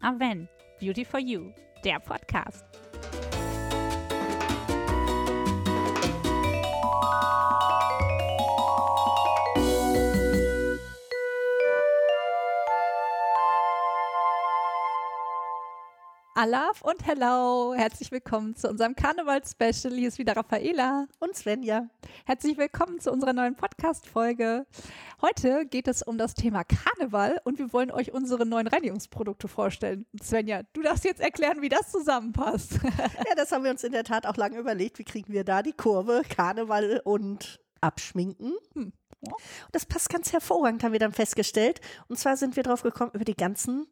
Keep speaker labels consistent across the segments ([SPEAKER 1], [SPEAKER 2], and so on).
[SPEAKER 1] Aven, Beauty for You, der Podcast. Alaf und hello, herzlich willkommen zu unserem Karneval-Special. Hier ist wieder Raffaela
[SPEAKER 2] und Svenja.
[SPEAKER 1] Herzlich willkommen zu unserer neuen Podcast-Folge. Heute geht es um das Thema Karneval und wir wollen euch unsere neuen Reinigungsprodukte vorstellen. Svenja, du darfst jetzt erklären, wie das zusammenpasst.
[SPEAKER 2] ja, das haben wir uns in der Tat auch lange überlegt. Wie kriegen wir da die Kurve? Karneval und Abschminken. Hm. Das passt ganz hervorragend, haben wir dann festgestellt. Und zwar sind wir drauf gekommen über die ganzen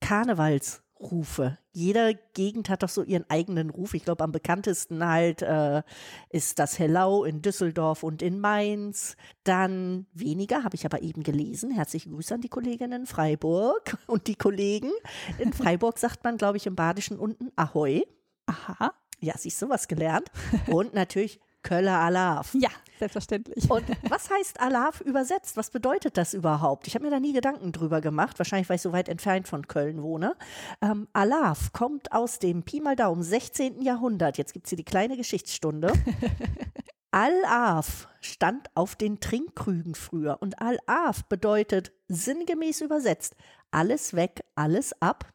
[SPEAKER 2] Karnevals Rufe. Jeder Gegend hat doch so ihren eigenen Ruf. Ich glaube, am bekanntesten halt äh, ist das Hellau in Düsseldorf und in Mainz. Dann weniger, habe ich aber eben gelesen. Herzliche Grüße an die Kolleginnen in Freiburg und die Kollegen. In Freiburg sagt man, glaube ich, im Badischen unten Ahoi. Aha. Ja, siehst du was gelernt. Und natürlich Köller Alaf.
[SPEAKER 1] Ja, selbstverständlich.
[SPEAKER 2] Und was heißt Alaf übersetzt? Was bedeutet das überhaupt? Ich habe mir da nie Gedanken drüber gemacht, wahrscheinlich weil ich so weit entfernt von Köln wohne. Ähm, Alaf kommt aus dem Pi mal Daumen 16. Jahrhundert. Jetzt gibt's hier die kleine Geschichtsstunde. Al-Af stand auf den Trinkkrügen früher und Al-Af bedeutet sinngemäß übersetzt alles weg, alles ab,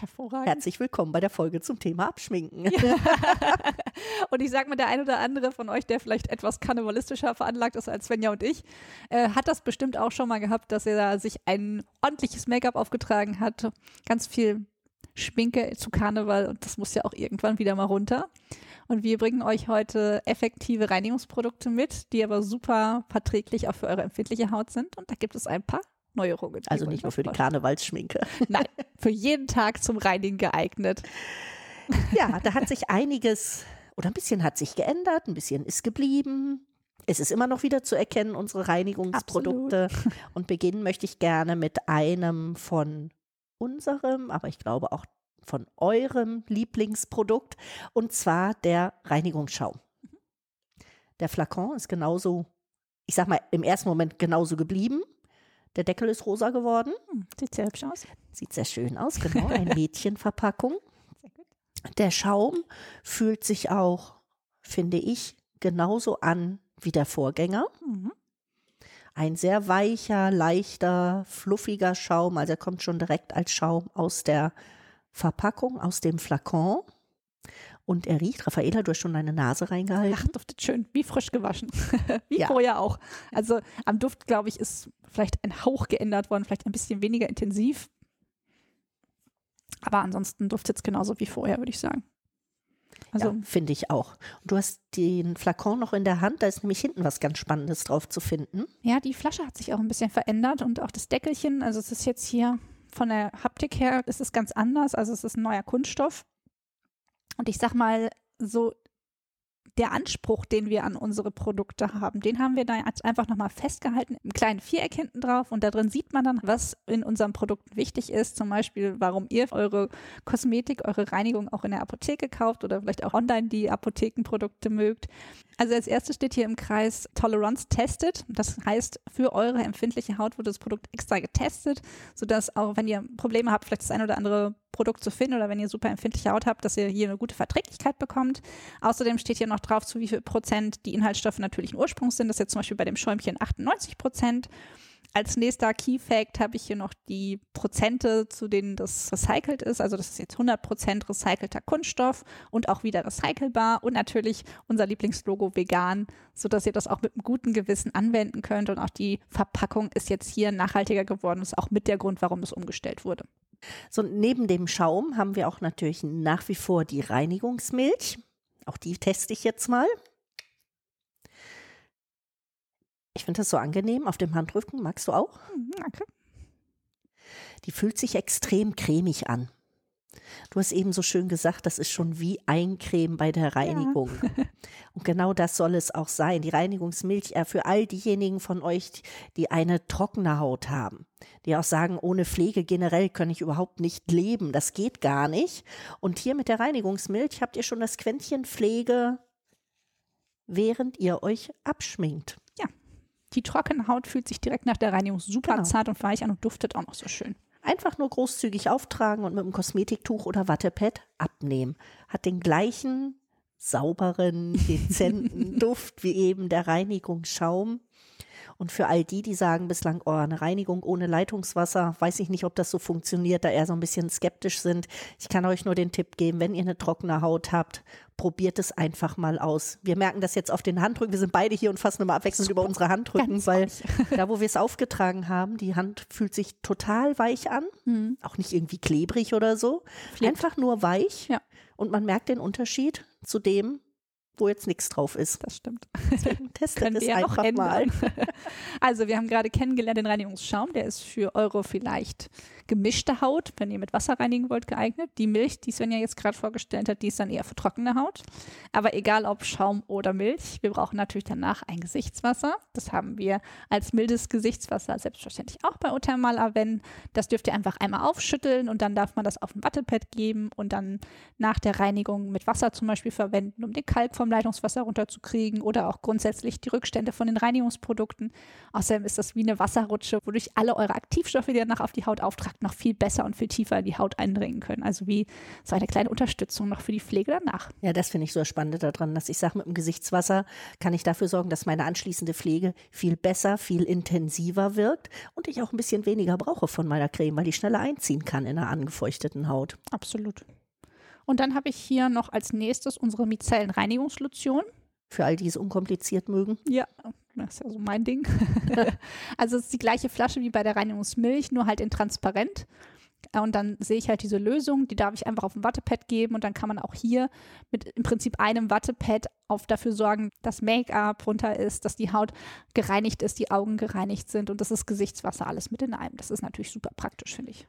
[SPEAKER 1] Hervorragend.
[SPEAKER 2] Herzlich willkommen bei der Folge zum Thema Abschminken. Ja.
[SPEAKER 1] und ich sag mal, der ein oder andere von euch, der vielleicht etwas karnevalistischer veranlagt ist als Svenja und ich, äh, hat das bestimmt auch schon mal gehabt, dass er sich ein ordentliches Make-up aufgetragen hat. Ganz viel Schminke zu Karneval und das muss ja auch irgendwann wieder mal runter. Und wir bringen euch heute effektive Reinigungsprodukte mit, die aber super verträglich auch für eure empfindliche Haut sind. Und da gibt es ein paar Neuerungen.
[SPEAKER 2] Also nicht nur für die Karnevalsschminke.
[SPEAKER 1] Nein, für jeden Tag zum Reinigen geeignet.
[SPEAKER 2] Ja, da hat sich einiges oder ein bisschen hat sich geändert, ein bisschen ist geblieben. Es ist immer noch wieder zu erkennen, unsere Reinigungsprodukte. Absolut. Und beginnen möchte ich gerne mit einem von unserem, aber ich glaube auch von eurem Lieblingsprodukt, und zwar der Reinigungsschaum. Der Flakon ist genauso, ich sag mal, im ersten Moment genauso geblieben. Der Deckel ist rosa geworden.
[SPEAKER 1] Hm, sieht sehr hübsch aus.
[SPEAKER 2] Sieht sehr schön aus, genau. Eine Mädchenverpackung. Sehr gut. Der Schaum fühlt sich auch, finde ich, genauso an wie der Vorgänger. Mhm. Ein sehr weicher, leichter, fluffiger Schaum. Also er kommt schon direkt als Schaum aus der Verpackung, aus dem Flakon. Und er riecht, Raffaela, du hast schon deine Nase reingehalten.
[SPEAKER 1] Ach, duftet schön, wie frisch gewaschen. wie ja. vorher auch. Also am Duft, glaube ich, ist vielleicht ein Hauch geändert worden, vielleicht ein bisschen weniger intensiv. Aber ansonsten duftet es genauso wie vorher, würde ich sagen.
[SPEAKER 2] Also ja, finde ich auch. Du hast den Flakon noch in der Hand, da ist nämlich hinten was ganz Spannendes drauf zu finden.
[SPEAKER 1] Ja, die Flasche hat sich auch ein bisschen verändert und auch das Deckelchen. Also es ist jetzt hier von der Haptik her ist es ganz anders. Also es ist ein neuer Kunststoff. Und ich sag mal, so der Anspruch, den wir an unsere Produkte haben, den haben wir da einfach nochmal festgehalten, im kleinen Viereck hinten drauf und da drin sieht man dann, was in unserem Produkt wichtig ist, zum Beispiel, warum ihr eure Kosmetik, eure Reinigung auch in der Apotheke kauft oder vielleicht auch online die Apothekenprodukte mögt. Also als erstes steht hier im Kreis Tolerance Tested. Das heißt, für eure empfindliche Haut wurde das Produkt extra getestet, sodass auch wenn ihr Probleme habt, vielleicht das ein oder andere Produkt zu finden oder wenn ihr super empfindliche Haut habt, dass ihr hier eine gute Verträglichkeit bekommt. Außerdem steht hier noch drauf, zu wie viel Prozent die Inhaltsstoffe natürlichen Ursprungs sind. Das ist jetzt zum Beispiel bei dem Schäumchen 98 Prozent. Als nächster Key Fact habe ich hier noch die Prozente, zu denen das recycelt ist. Also das ist jetzt 100 Prozent recycelter Kunststoff und auch wieder recycelbar und natürlich unser Lieblingslogo vegan, so dass ihr das auch mit einem guten Gewissen anwenden könnt. Und auch die Verpackung ist jetzt hier nachhaltiger geworden. Das ist auch mit der Grund, warum es umgestellt wurde.
[SPEAKER 2] So, neben dem Schaum haben wir auch natürlich nach wie vor die Reinigungsmilch. Auch die teste ich jetzt mal. Ich finde das so angenehm auf dem Handrücken. Magst du auch?
[SPEAKER 1] Mhm, danke.
[SPEAKER 2] Die fühlt sich extrem cremig an. Du hast eben so schön gesagt, das ist schon wie Eincreme bei der Reinigung. Ja. Und genau das soll es auch sein. Die Reinigungsmilch äh, für all diejenigen von euch, die eine trockene Haut haben, die auch sagen, ohne Pflege generell kann ich überhaupt nicht leben. Das geht gar nicht. Und hier mit der Reinigungsmilch habt ihr schon das Quäntchen Pflege, während ihr euch abschminkt.
[SPEAKER 1] Ja. Die trockene Haut fühlt sich direkt nach der Reinigung super genau. zart und weich an und duftet auch noch so schön.
[SPEAKER 2] Einfach nur großzügig auftragen und mit einem Kosmetiktuch oder Wattepad abnehmen. Hat den gleichen sauberen, dezenten Duft wie eben der Reinigungsschaum. Und für all die, die sagen bislang, oh, eine Reinigung ohne Leitungswasser, weiß ich nicht, ob das so funktioniert, da eher so ein bisschen skeptisch sind. Ich kann euch nur den Tipp geben, wenn ihr eine trockene Haut habt, probiert es einfach mal aus. Wir merken das jetzt auf den Handrücken. Wir sind beide hier und fassen immer abwechselnd über unsere Handrücken, Ganz weil da, wo wir es aufgetragen haben, die Hand fühlt sich total weich an. Mhm. Auch nicht irgendwie klebrig oder so. Fliegt. Einfach nur weich. Ja. Und man merkt den Unterschied zu dem, wo jetzt nichts drauf ist.
[SPEAKER 1] Das stimmt. Testet es einfach mal. Also wir haben gerade kennengelernt den Reinigungsschaum, der ist für eure vielleicht gemischte Haut, wenn ihr mit Wasser reinigen wollt, geeignet. Die Milch, die Svenja jetzt gerade vorgestellt hat, die ist dann eher für trockene Haut. Aber egal ob Schaum oder Milch, wir brauchen natürlich danach ein Gesichtswasser. Das haben wir als mildes Gesichtswasser selbstverständlich auch bei Othermal Aven. Das dürft ihr einfach einmal aufschütteln und dann darf man das auf ein Wattepad geben und dann nach der Reinigung mit Wasser zum Beispiel verwenden, um den Kalk vom Leitungswasser runterzukriegen oder auch grundsätzlich die Rückstände von den Reinigungsprodukten. Außerdem ist das wie eine Wasserrutsche, wodurch alle eure Aktivstoffe, die ihr danach auf die Haut auftragt, noch viel besser und viel tiefer in die Haut eindringen können. Also wie so eine kleine Unterstützung noch für die Pflege danach.
[SPEAKER 2] Ja, das finde ich so spannend daran, dass ich sage, mit dem Gesichtswasser kann ich dafür sorgen, dass meine anschließende Pflege viel besser, viel intensiver wirkt und ich auch ein bisschen weniger brauche von meiner Creme, weil die schneller einziehen kann in einer angefeuchteten Haut.
[SPEAKER 1] Absolut. Und dann habe ich hier noch als nächstes unsere Micellenreinigungslotion.
[SPEAKER 2] Für all die es unkompliziert mögen.
[SPEAKER 1] Ja, das ist ja so mein Ding. also es ist die gleiche Flasche wie bei der Reinigungsmilch, nur halt in transparent. Und dann sehe ich halt diese Lösung, die darf ich einfach auf ein Wattepad geben und dann kann man auch hier mit im Prinzip einem Wattepad auf dafür sorgen, dass Make-up runter ist, dass die Haut gereinigt ist, die Augen gereinigt sind und das ist Gesichtswasser alles mit in einem. Das ist natürlich super praktisch, finde ich.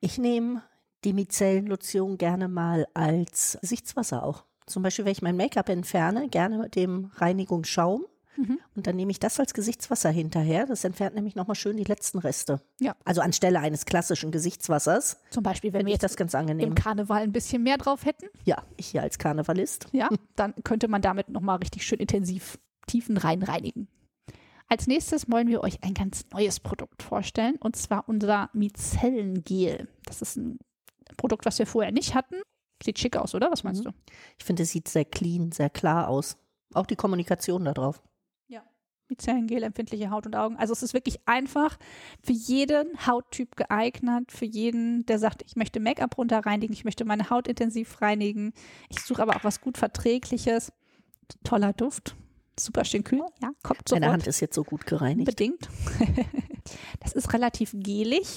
[SPEAKER 2] Ich nehme die Micellenlotion gerne mal als Gesichtswasser auch. Zum Beispiel, wenn ich mein Make-up entferne, gerne mit dem Reinigungsschaum. Mhm. Und dann nehme ich das als Gesichtswasser hinterher. Das entfernt nämlich nochmal schön die letzten Reste. Ja. Also anstelle eines klassischen Gesichtswassers.
[SPEAKER 1] Zum Beispiel, wenn wir das ganz angenehm. im Karneval ein bisschen mehr drauf hätten.
[SPEAKER 2] Ja, ich hier als Karnevalist.
[SPEAKER 1] Ja, dann könnte man damit nochmal richtig schön intensiv Tiefen rein reinigen. Als nächstes wollen wir euch ein ganz neues Produkt vorstellen und zwar unser Micellengel. Das ist ein Produkt, was wir vorher nicht hatten. Sieht schick aus, oder? Was meinst mhm. du?
[SPEAKER 2] Ich finde, es sieht sehr clean, sehr klar aus. Auch die Kommunikation da drauf.
[SPEAKER 1] Ja. Micellengel, empfindliche Haut und Augen. Also es ist wirklich einfach für jeden Hauttyp geeignet, für jeden, der sagt, ich möchte Make-up runterreinigen, ich möchte meine Haut intensiv reinigen. Ich suche aber auch was gut Verträgliches. Toller Duft. Super schön kühl. Ja,
[SPEAKER 2] kommt sofort. Meine Hand ist jetzt so gut gereinigt.
[SPEAKER 1] Bedingt. das ist relativ gelig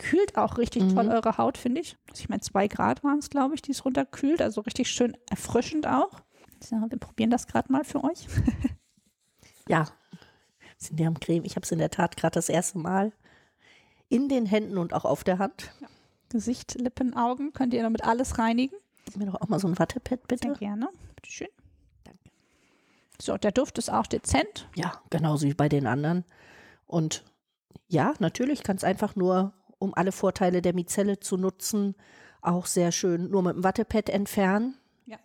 [SPEAKER 1] kühlt auch richtig mhm. toll eure Haut, finde ich. Also ich meine, zwei Grad waren es, glaube ich, die es runterkühlt. Also richtig schön erfrischend auch. So, wir probieren das gerade mal für euch.
[SPEAKER 2] ja, sind die am Creme. Ich habe es in der Tat gerade das erste Mal in den Händen und auch auf der Hand. Ja.
[SPEAKER 1] Gesicht, Lippen, Augen könnt ihr damit alles reinigen.
[SPEAKER 2] Gib mir doch auch mal so ein Wattepad, bitte.
[SPEAKER 1] Sehr gerne. Bitte schön. Danke. So, der Duft ist auch dezent.
[SPEAKER 2] Ja, genauso wie bei den anderen. Und ja, natürlich kann es einfach nur um alle Vorteile der Mizelle zu nutzen, auch sehr schön nur mit dem Wattepad entfernen. Ja.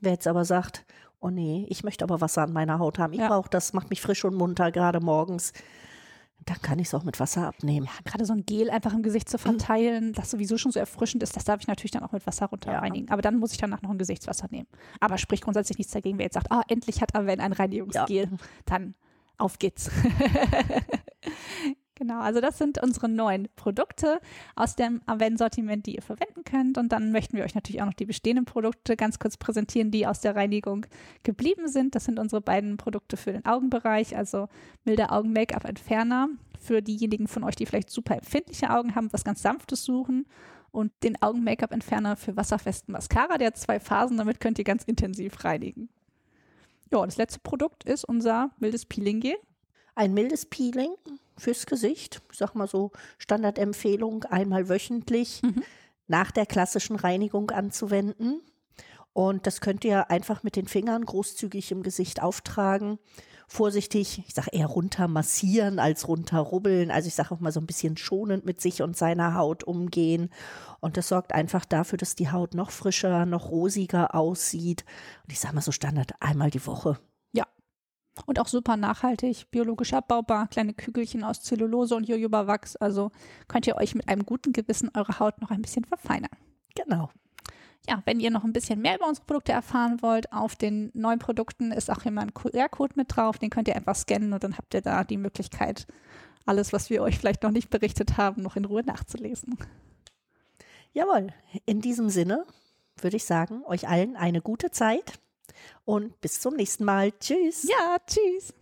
[SPEAKER 2] Wer jetzt aber sagt, oh nee, ich möchte aber Wasser an meiner Haut haben, ich ja. brauche das, macht mich frisch und munter, gerade morgens, dann kann ich es auch mit Wasser abnehmen.
[SPEAKER 1] Ja, gerade so ein Gel einfach im Gesicht zu verteilen, das sowieso schon so erfrischend ist, das darf ich natürlich dann auch mit Wasser runter ja. reinigen. Aber dann muss ich danach noch ein Gesichtswasser nehmen. Aber spricht grundsätzlich nichts dagegen, wer jetzt sagt, ah, endlich hat Aven ein Reinigungsgel, dann auf geht's. Genau, also das sind unsere neuen Produkte aus dem Aven-Sortiment, die ihr verwenden könnt. Und dann möchten wir euch natürlich auch noch die bestehenden Produkte ganz kurz präsentieren, die aus der Reinigung geblieben sind. Das sind unsere beiden Produkte für den Augenbereich, also milder Augen-Make-up-Entferner für diejenigen von euch, die vielleicht super empfindliche Augen haben, was ganz Sanftes suchen. Und den Augen-Make-up-Entferner für wasserfesten Mascara, der hat zwei Phasen, damit könnt ihr ganz intensiv reinigen. Ja, das letzte Produkt ist unser mildes Peeling-Gel.
[SPEAKER 2] Ein mildes Peeling fürs Gesicht. Ich sag mal so Standardempfehlung, einmal wöchentlich mhm. nach der klassischen Reinigung anzuwenden. Und das könnt ihr einfach mit den Fingern großzügig im Gesicht auftragen. Vorsichtig, ich sage eher runter massieren als runter rubbeln. Also ich sage auch mal so ein bisschen schonend mit sich und seiner Haut umgehen. Und das sorgt einfach dafür, dass die Haut noch frischer, noch rosiger aussieht. Und ich sage mal so Standard einmal die Woche.
[SPEAKER 1] Und auch super nachhaltig, biologisch abbaubar, kleine Kügelchen aus Zellulose und Jojoba-Wachs. Also könnt ihr euch mit einem guten Gewissen eure Haut noch ein bisschen verfeinern.
[SPEAKER 2] Genau.
[SPEAKER 1] Ja, wenn ihr noch ein bisschen mehr über unsere Produkte erfahren wollt, auf den neuen Produkten ist auch immer ein QR-Code mit drauf. Den könnt ihr einfach scannen und dann habt ihr da die Möglichkeit, alles, was wir euch vielleicht noch nicht berichtet haben, noch in Ruhe nachzulesen.
[SPEAKER 2] Jawohl, in diesem Sinne würde ich sagen, euch allen eine gute Zeit und bis zum nächsten Mal. Tschüss.
[SPEAKER 1] Ja, tschüss.